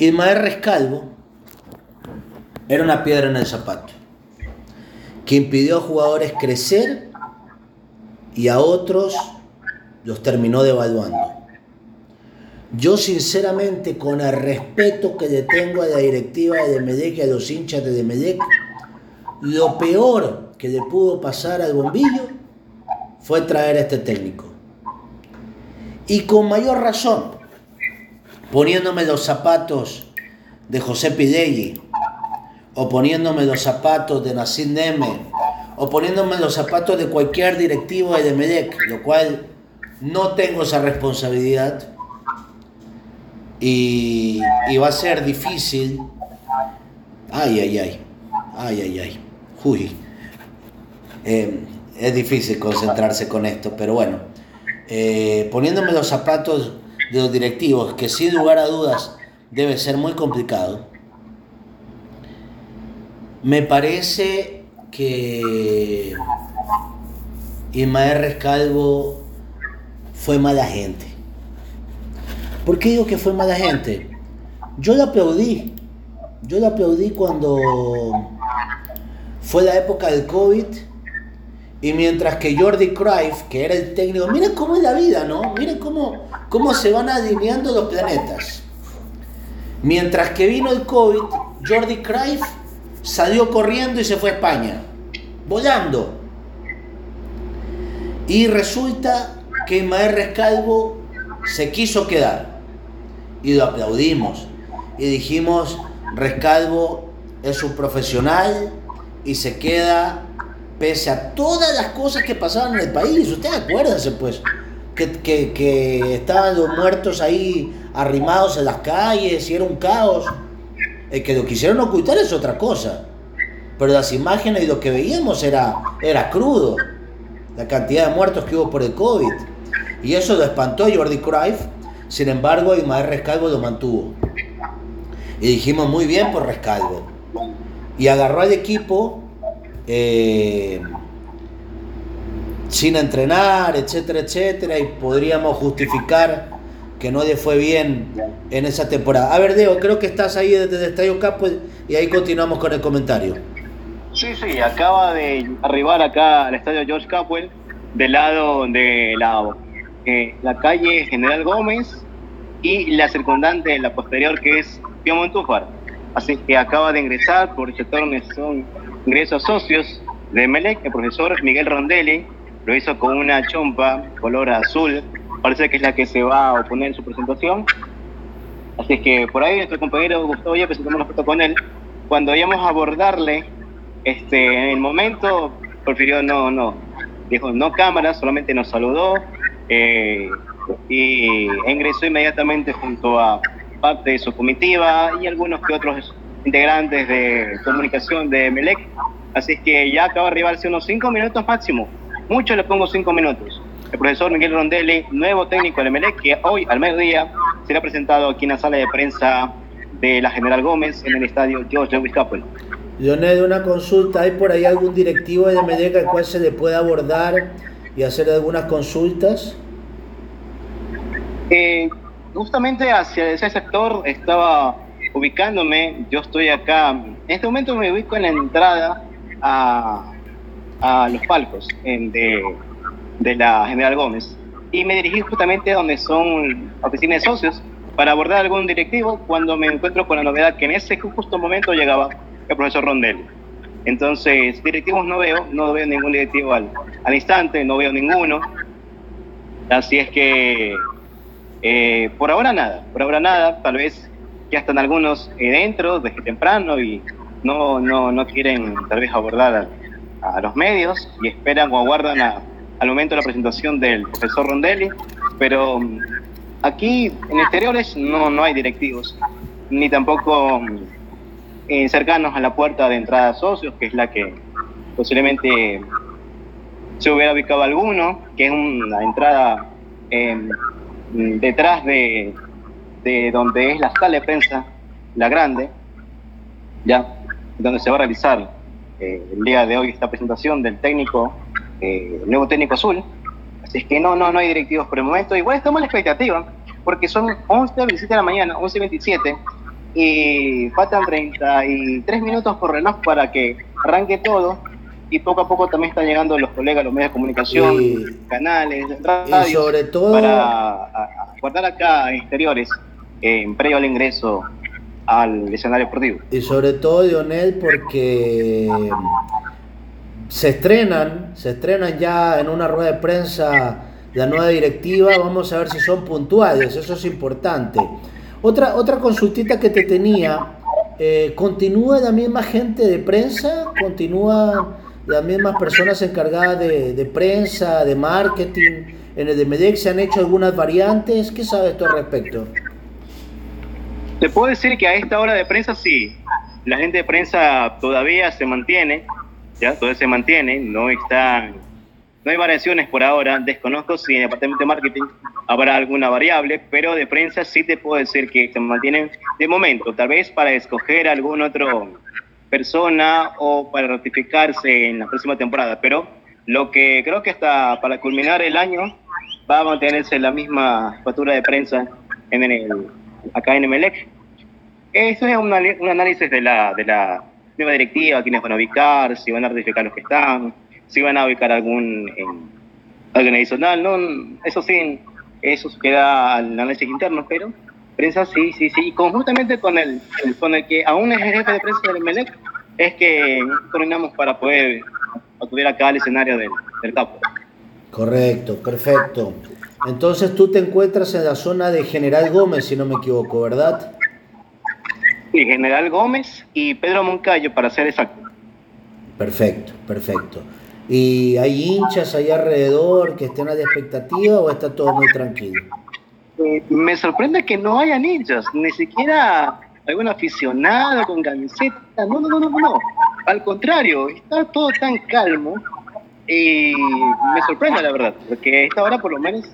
Ismael Rescalvo era una piedra en el zapato, que impidió a jugadores crecer y a otros los terminó devaluando. Yo sinceramente, con el respeto que le tengo a la directiva de Demedec y a los hinchas de Demedec, lo peor que le pudo pasar al bombillo fue traer a este técnico. Y con mayor razón, poniéndome los zapatos de José Pidelli, o poniéndome los zapatos de Nassim Neme, o poniéndome los zapatos de cualquier directivo de Demedec, lo cual no tengo esa responsabilidad. Y, y va a ser difícil. Ay, ay, ay. Ay, ay, ay. Uy. Eh, es difícil concentrarse con esto, pero bueno. Eh, poniéndome los zapatos de los directivos, que sin lugar a dudas debe ser muy complicado, me parece que Ismael Rescalvo fue mala gente. ¿Por qué digo que fue mala gente? Yo lo aplaudí. Yo lo aplaudí cuando fue la época del COVID y mientras que Jordi Cruyff, que era el técnico, miren cómo es la vida, ¿no? Miren cómo, cómo se van alineando los planetas. Mientras que vino el COVID, Jordi Cruyff salió corriendo y se fue a España, volando. Y resulta que Ismael Rescalvo se quiso quedar. Y lo aplaudimos. Y dijimos, Rescalvo es un profesional y se queda pese a todas las cosas que pasaban en el país. Ustedes acuérdense, pues, que, que, estaban los muertos ahí arrimados en las calles y era un caos. El que lo quisieron ocultar es otra cosa. Pero las imágenes y lo que veíamos era, era crudo. La cantidad de muertos que hubo por el COVID. Y eso lo espantó Jordi Cruyff. Sin embargo, Ismael Rescalvo lo mantuvo. Y dijimos muy bien por Rescalvo. Y agarró al equipo eh, sin entrenar, etcétera, etcétera, y podríamos justificar que no le fue bien en esa temporada. A ver, Deo, creo que estás ahí desde el Estadio Capo y ahí continuamos con el comentario. Sí, sí, acaba de arribar acá al Estadio George Capwell, del lado de la, eh, la calle General Gómez y la circundante, la posterior, que es Pío Montúfar. Así que acaba de ingresar por el sector ingresos socios de Melec, el profesor Miguel Rondelli, lo hizo con una chompa color azul, parece que es la que se va a oponer en su presentación. Así que por ahí nuestro compañero Gustavo ya presentamos la foto con él. Cuando íbamos a abordarle, este, en el momento prefirió no, no, dijo no cámara, solamente nos saludó eh, y ingresó inmediatamente junto a parte de su comitiva y algunos que otros integrantes de comunicación de Melec. Así que ya acaba de arribarse unos cinco minutos máximo. Mucho le pongo cinco minutos. El profesor Miguel Rondelli, nuevo técnico de Melec, que hoy al mediodía será presentado aquí en la sala de prensa de la General Gómez en el estadio George Lewis Capel. Leonel, una consulta. ¿Hay por ahí algún directivo de Melec al cual se le pueda abordar y hacer algunas consultas? Eh, justamente hacia ese sector estaba ubicándome, yo estoy acá, en este momento me ubico en la entrada a, a los palcos de, de, la General Gómez y me dirigí justamente a donde son oficinas de socios para abordar algún directivo cuando me encuentro con la novedad que en ese justo momento llegaba el profesor Rondelli. Entonces, directivos no veo, no veo ningún directivo al, al instante, no veo ninguno. Así es que eh, por ahora nada, por ahora nada, tal vez ya están algunos eh, dentro desde temprano y no, no, no quieren tal vez abordar a, los medios y esperan o aguardan al momento de la presentación del profesor Rondelli, pero mm, aquí en exteriores no, no hay directivos, ni tampoco mm, eh, cercanos a la puerta de entrada socios, que es la que posiblemente se hubiera ubicado alguno, que es una entrada em, detrás de, de donde es la sala de prensa, la grande, ya, donde se va a realizar eh, el día de hoy esta presentación del técnico, eh, el nuevo técnico azul. Así es que no, no, no hay directivos por el momento. Igual estamos en la expectativa, porque son 11 27 de la mañana, 11 27, y faltan 33 minutos por reloj para que arranque todo y poco a poco también están llegando los colegas, los medios de comunicación, canales, radios, y sobre todo para guardar acá exteriores en previo al ingreso al escenario deportivo. Y sobre todo, Dionel, porque se estrenan, se estrenan ya en una rueda de prensa la nueva directiva, vamos a ver si son puntuales, eso es importante. Otra, otra consultita que te tenía, eh, ¿continúa la misma gente de prensa? ¿Continúa las mismas personas encargadas de, prensa, de marketing, en el de Medec se han hecho algunas variantes. ¿Qué sabes tú al respecto? Te puedo decir que a esta hora de prensa sí, la gente de prensa todavía se mantiene, ya todavía se mantiene, no está, no hay variaciones por ahora. Desconozco si en el departamento de marketing habrá alguna variable, pero de prensa sí te puedo decir que se mantienen de momento, tal vez para escoger algún otro persona o para ratificarse en la próxima temporada, pero lo que creo que hasta para culminar el año va a mantenerse la misma factura de prensa en el, acá en Emelec. Eso es un, análisis de la, de la nueva directiva, quiénes van a ubicar, si van a ratificar los que están, si van a ubicar algún alguien adicional, no, eso sí, eso queda al análisis interno, pero Prensa, sí, sí, sí. Y conjuntamente con el, con el que aún es el jefe de prensa del MELEC, es que coordinamos para poder acudir acá al escenario del, del. Correcto, perfecto. Entonces tú te encuentras en la zona de General Gómez, si no me equivoco, ¿verdad? Sí, General Gómez y Pedro Moncayo, para ser exacto. Perfecto, perfecto. ¿Y hay hinchas ahí alrededor que estén a la expectativa o está todo muy tranquilo? me sorprende que no haya ninjas, ni siquiera algún aficionado con camiseta. No, no, no, no, no. Al contrario, está todo tan calmo y me sorprende la verdad, porque esta hora por lo menos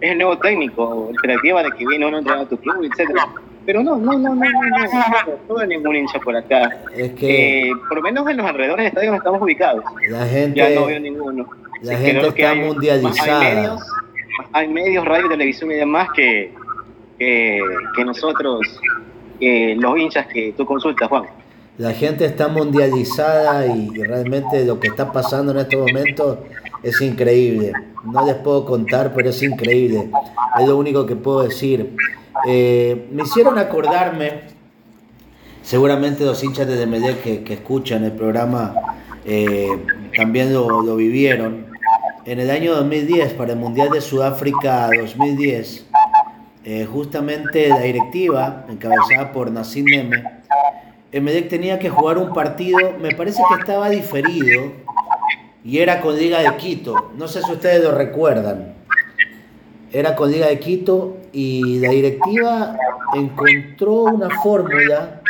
es el nuevo técnico, alternativa de que viene uno a entrenar a tu club, etcétera. Pero no, no, no, no, no, no, no, hay ningún hincha por acá. Es que... Eh, por lo menos en los alrededores del estadio no estamos ubicados. La gente... Ya no veo ninguno. La gente está mundializada hay medios, radio, televisión y demás que, que, nosotros, los hinchas que tú consultas, Juan. La gente está mundializada y, realmente lo que está pasando en estos momentos es increíble. No les puedo contar, pero es increíble. Es lo único que puedo decir. Eh, me hicieron acordarme, seguramente los hinchas de DMD que, que escuchan el programa eh, también lo, lo vivieron en el año 2010, para el Mundial de Sudáfrica 2010, eh, justamente la directiva, encabezada por Nassim Neme, Emelec tenía que jugar un partido, me parece que estaba diferido, y era con Liga de Quito. No sé si ustedes lo recuerdan. Era con Liga de Quito y la directiva encontró una fórmula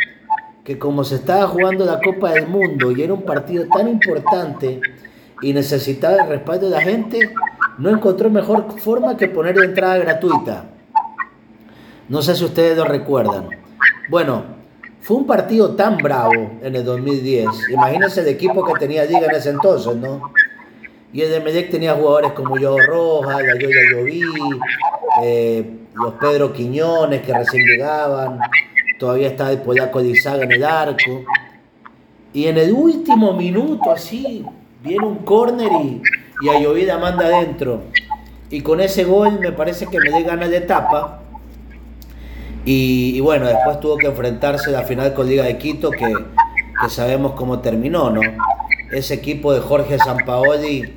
que como se estaba jugando la Copa del Mundo y era un partido tan importante, y necesitaba el respaldo de la gente, no encontró mejor forma que poner de entrada gratuita. No sé si ustedes lo recuerdan. Bueno, fue un partido tan bravo en el 2010. Imagínense el equipo que tenía Liga en ese entonces, ¿no? Y el de Medec tenía jugadores como Yo Rojas, la Yoya Lloví, eh, los Pedro Quiñones que recién llegaban, todavía estaba el Polaco Lizaga en el arco. Y en el último minuto, así, viene un córner y, y a Llovida manda adentro. Y con ese gol me parece que me dé ganas de etapa. Y, bueno, después tuvo que enfrentarse a la final con Liga de Quito, que, sabemos cómo terminó, ¿no? Ese equipo de Jorge Sampaoli,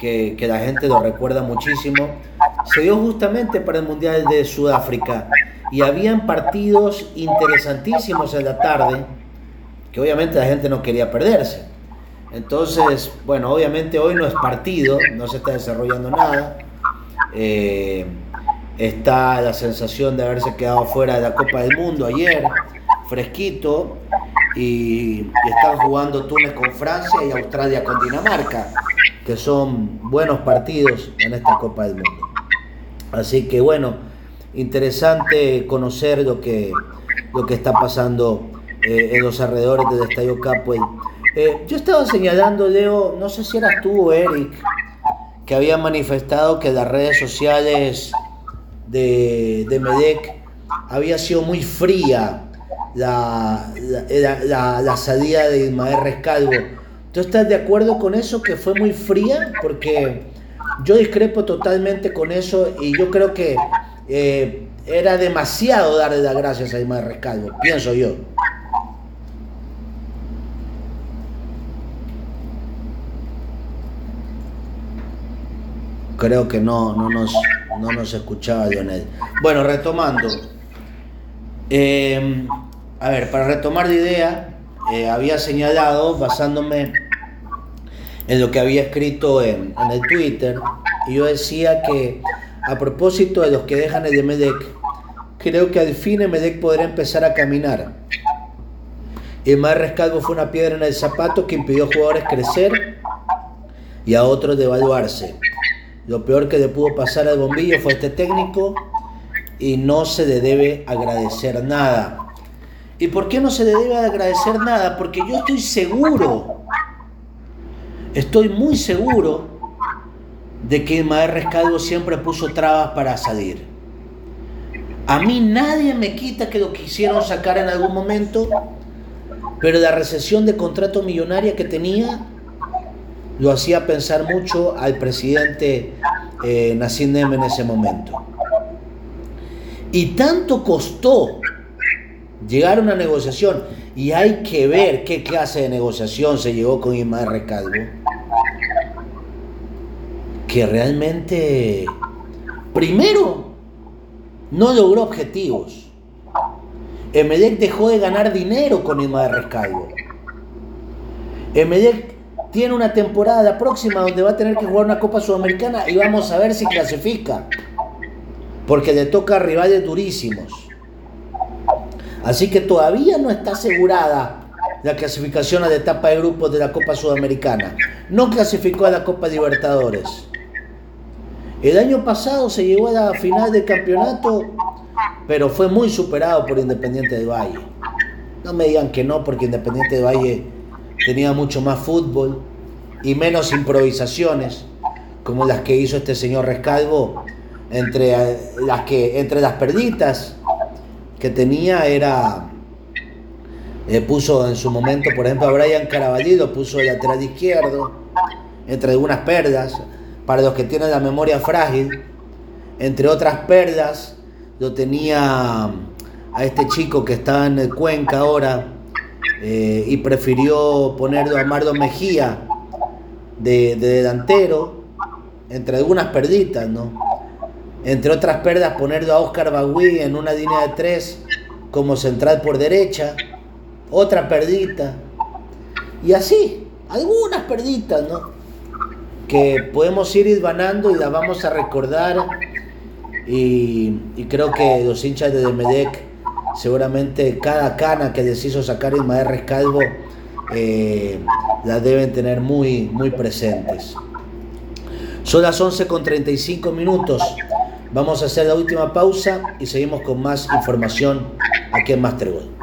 que, que la gente lo recuerda muchísimo, se dio justamente para el Mundial de Sudáfrica. Y habían partidos interesantísimos en la tarde, que obviamente la gente no quería perderse. Entonces, bueno, obviamente hoy no es partido, no se está desarrollando nada. Eh, está la sensación de haberse quedado fuera de la Copa del Mundo ayer, fresquito, y, están jugando Túnez con Francia y Australia con Dinamarca, que son buenos partidos en esta Copa del Mundo. Así que bueno, interesante conocer lo que, lo que está pasando eh, en los alrededores del Estadio Capo eh, yo estaba señalando, Leo, no sé si eras tú o Eric, que había manifestado que las redes sociales de, de Medec había sido muy fría la, la, salida de Ismael Rescalvo. ¿Tú estás de acuerdo con eso, que fue muy fría? Porque yo discrepo totalmente con eso y yo creo que eh, era demasiado darle las gracias a Ismael Rescalvo, pienso yo. Creo que no, no, nos, no nos escuchaba Lionel. Bueno, retomando. Eh, a ver, para retomar de idea, eh, había señalado, basándome en lo que había escrito en, el Twitter, y yo decía que a propósito de los que dejan el Medec, creo que al fin Medec podrá empezar a caminar. Y más rescalvo fue una piedra en el zapato que impidió a jugadores crecer y a otros devaluarse. Lo peor que le pudo pasar al bombillo fue este técnico y no se le debe agradecer nada. ¿Y por qué no se le debe agradecer nada? Porque yo estoy seguro, estoy muy seguro de que Maer Rescalvo siempre puso trabas para salir. A mí nadie me quita que lo quisieron sacar en algún momento, pero la recesión de contrato millonaria que tenía lo hacía pensar mucho al presidente eh, Nassim en ese momento. Y tanto costó llegar a una negociación, y hay que ver qué clase de negociación se llegó con Ismael Recalvo, que realmente, primero, no logró objetivos. Emelec dejó de ganar dinero con Ismael Rescalvo. Emelec tiene una temporada próxima donde va a tener que jugar una Copa Sudamericana y vamos a ver si clasifica. Porque le toca a rivales durísimos. Así que todavía no está asegurada la clasificación a la etapa de grupos de la Copa Sudamericana. No clasificó a la Copa Libertadores. El año pasado se llegó a la final del campeonato, pero fue muy superado por Independiente de Valle. No me digan que no, porque Independiente de Valle tenía mucho más fútbol y menos improvisaciones como las que hizo este señor Rescalvo entre las que entre las perditas que tenía era eh, puso en su momento por ejemplo a Brian Caraballo puso el lateral izquierdo entre algunas perdas para los que tienen la memoria frágil entre otras perdas lo tenía a este chico que está en el Cuenca ahora eh, y prefirió ponerlo a Mardo Mejía de, delantero, entre algunas perditas, ¿no? Entre otras perdas, ponerlo a Oscar Bagui en una línea de tres como central por derecha, otra perdita, y así, algunas perditas, ¿no? Que podemos ir ganando y las vamos a recordar. Y, y creo que los hinchas de Demedec seguramente cada cana que les hizo sacar Ismael Rescalvo eh, las deben tener muy, muy presentes. Son las 11 con 35 minutos. Vamos a hacer la última pausa y seguimos con más información aquí en Master